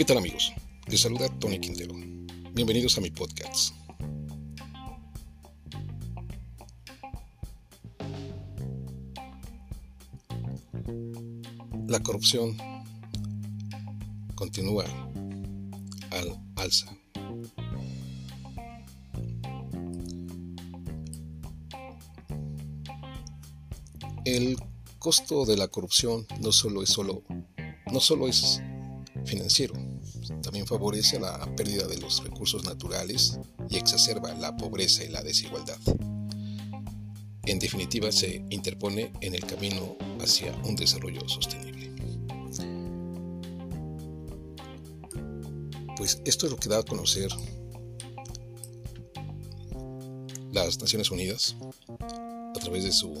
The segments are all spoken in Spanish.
¿Qué tal amigos? Les saluda Tony Quintero. Bienvenidos a mi podcast. La corrupción continúa al alza. El costo de la corrupción no solo es solo no solo es financiero, también favorece la pérdida de los recursos naturales y exacerba la pobreza y la desigualdad. En definitiva, se interpone en el camino hacia un desarrollo sostenible. Pues esto es lo que da a conocer las Naciones Unidas a través de su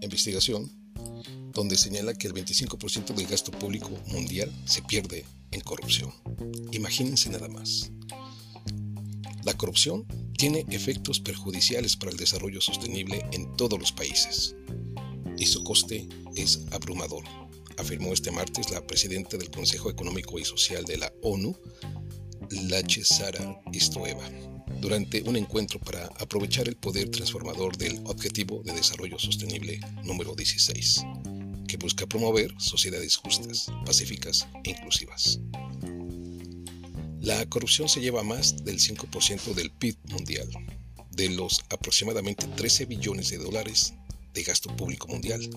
investigación donde señala que el 25% del gasto público mundial se pierde en corrupción. Imagínense nada más. La corrupción tiene efectos perjudiciales para el desarrollo sostenible en todos los países y su coste es abrumador, afirmó este martes la presidenta del Consejo Económico y Social de la ONU, Lache Sara Istoeva, durante un encuentro para aprovechar el poder transformador del Objetivo de Desarrollo Sostenible número 16 busca promover sociedades justas, pacíficas e inclusivas. La corrupción se lleva más del 5% del PIB mundial, de los aproximadamente 13 billones de dólares de gasto público mundial,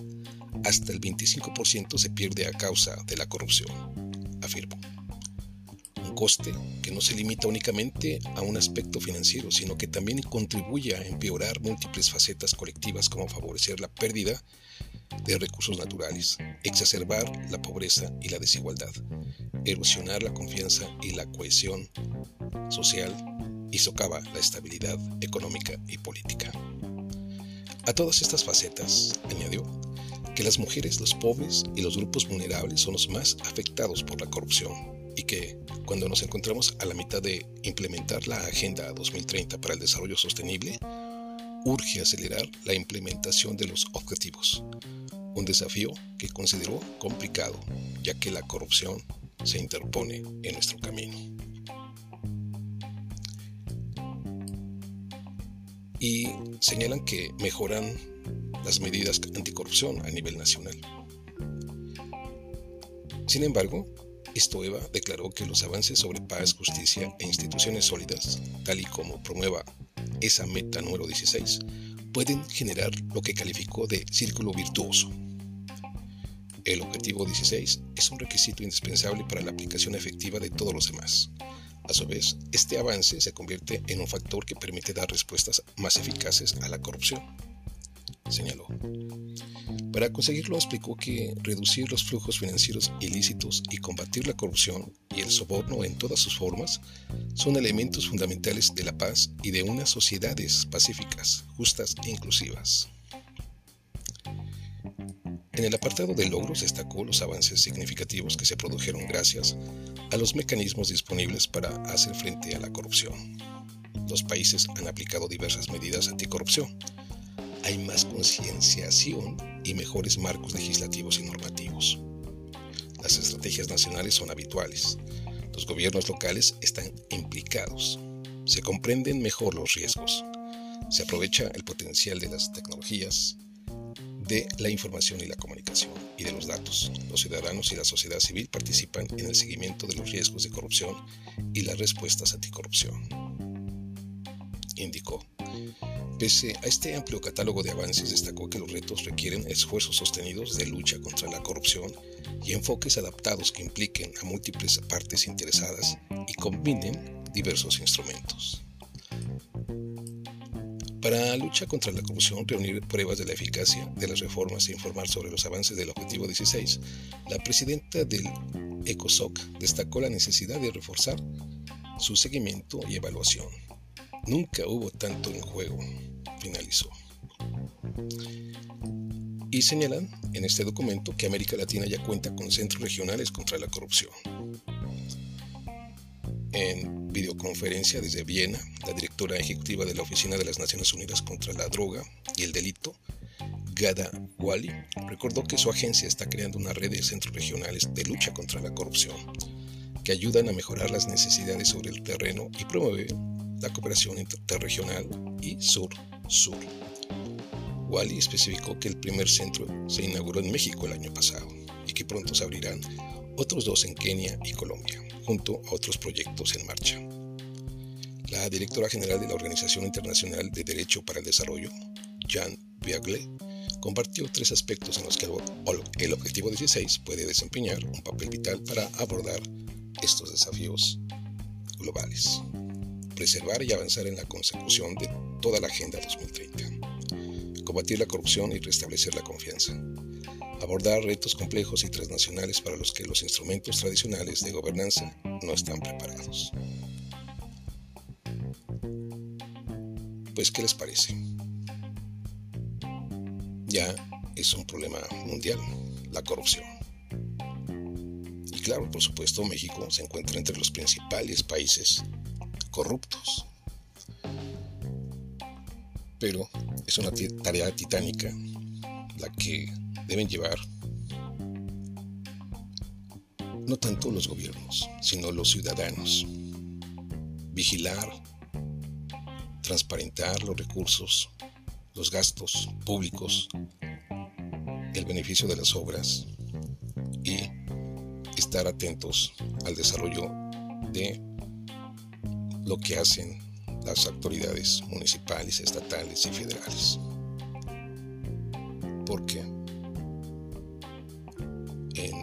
hasta el 25% se pierde a causa de la corrupción, afirmó. Un coste que no se limita únicamente a un aspecto financiero, sino que también contribuye a empeorar múltiples facetas colectivas como favorecer la pérdida de recursos naturales, exacerbar la pobreza y la desigualdad, erosionar la confianza y la cohesión social y socava la estabilidad económica y política. A todas estas facetas, añadió, que las mujeres, los pobres y los grupos vulnerables son los más afectados por la corrupción y que, cuando nos encontramos a la mitad de implementar la Agenda 2030 para el Desarrollo Sostenible, urge acelerar la implementación de los objetivos, un desafío que consideró complicado, ya que la corrupción se interpone en nuestro camino. Y señalan que mejoran las medidas anticorrupción a nivel nacional. Sin embargo, Estoeva declaró que los avances sobre paz, justicia e instituciones sólidas, tal y como promueva esa meta número 16, pueden generar lo que calificó de círculo virtuoso, el objetivo 16 es un requisito indispensable para la aplicación efectiva de todos los demás. A su vez, este avance se convierte en un factor que permite dar respuestas más eficaces a la corrupción, señaló. Para conseguirlo explicó que reducir los flujos financieros ilícitos y combatir la corrupción el soborno en todas sus formas son elementos fundamentales de la paz y de unas sociedades pacíficas, justas e inclusivas. En el apartado de logros destacó los avances significativos que se produjeron gracias a los mecanismos disponibles para hacer frente a la corrupción. Los países han aplicado diversas medidas anticorrupción. Hay más concienciación y mejores marcos legislativos y normativos. Las estrategias nacionales son habituales. Los gobiernos locales están implicados. Se comprenden mejor los riesgos. Se aprovecha el potencial de las tecnologías, de la información y la comunicación y de los datos. Los ciudadanos y la sociedad civil participan en el seguimiento de los riesgos de corrupción y las respuestas anticorrupción. Indicó. Pese a este amplio catálogo de avances, destacó que los retos requieren esfuerzos sostenidos de lucha contra la corrupción y enfoques adaptados que impliquen a múltiples partes interesadas y combinen diversos instrumentos. Para la lucha contra la corrupción, reunir pruebas de la eficacia de las reformas e informar sobre los avances del Objetivo 16, la presidenta del ECOSOC destacó la necesidad de reforzar su seguimiento y evaluación. Nunca hubo tanto en juego, finalizó. Y señalan en este documento que América Latina ya cuenta con centros regionales contra la corrupción. En videoconferencia desde Viena, la directora ejecutiva de la Oficina de las Naciones Unidas contra la Droga y el Delito, Gada Wali, recordó que su agencia está creando una red de centros regionales de lucha contra la corrupción, que ayudan a mejorar las necesidades sobre el terreno y promueven la cooperación interregional y sur-sur. Wally especificó que el primer centro se inauguró en México el año pasado y que pronto se abrirán otros dos en Kenia y Colombia, junto a otros proyectos en marcha. La directora general de la Organización Internacional de Derecho para el Desarrollo, Jan Viagle, compartió tres aspectos en los que el Objetivo 16 puede desempeñar un papel vital para abordar estos desafíos globales. Preservar y avanzar en la consecución de toda la Agenda 2030. Combatir la corrupción y restablecer la confianza. Abordar retos complejos y transnacionales para los que los instrumentos tradicionales de gobernanza no están preparados. Pues, ¿qué les parece? Ya es un problema mundial, la corrupción. Y claro, por supuesto, México se encuentra entre los principales países corruptos. Pero es una tarea titánica la que deben llevar no tanto los gobiernos, sino los ciudadanos. Vigilar transparentar los recursos, los gastos públicos, el beneficio de las obras y estar atentos al desarrollo de lo que hacen las autoridades municipales, estatales y federales. Porque en,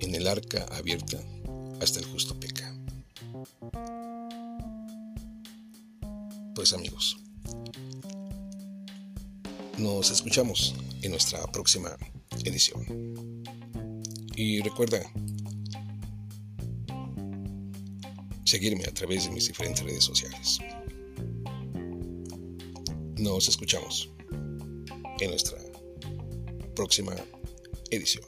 en el arca abierta hasta el justo peca. Pues amigos, nos escuchamos en nuestra próxima edición. Y recuerda seguirme a través de mis diferentes redes sociales. Nos escuchamos en nuestra próxima edición.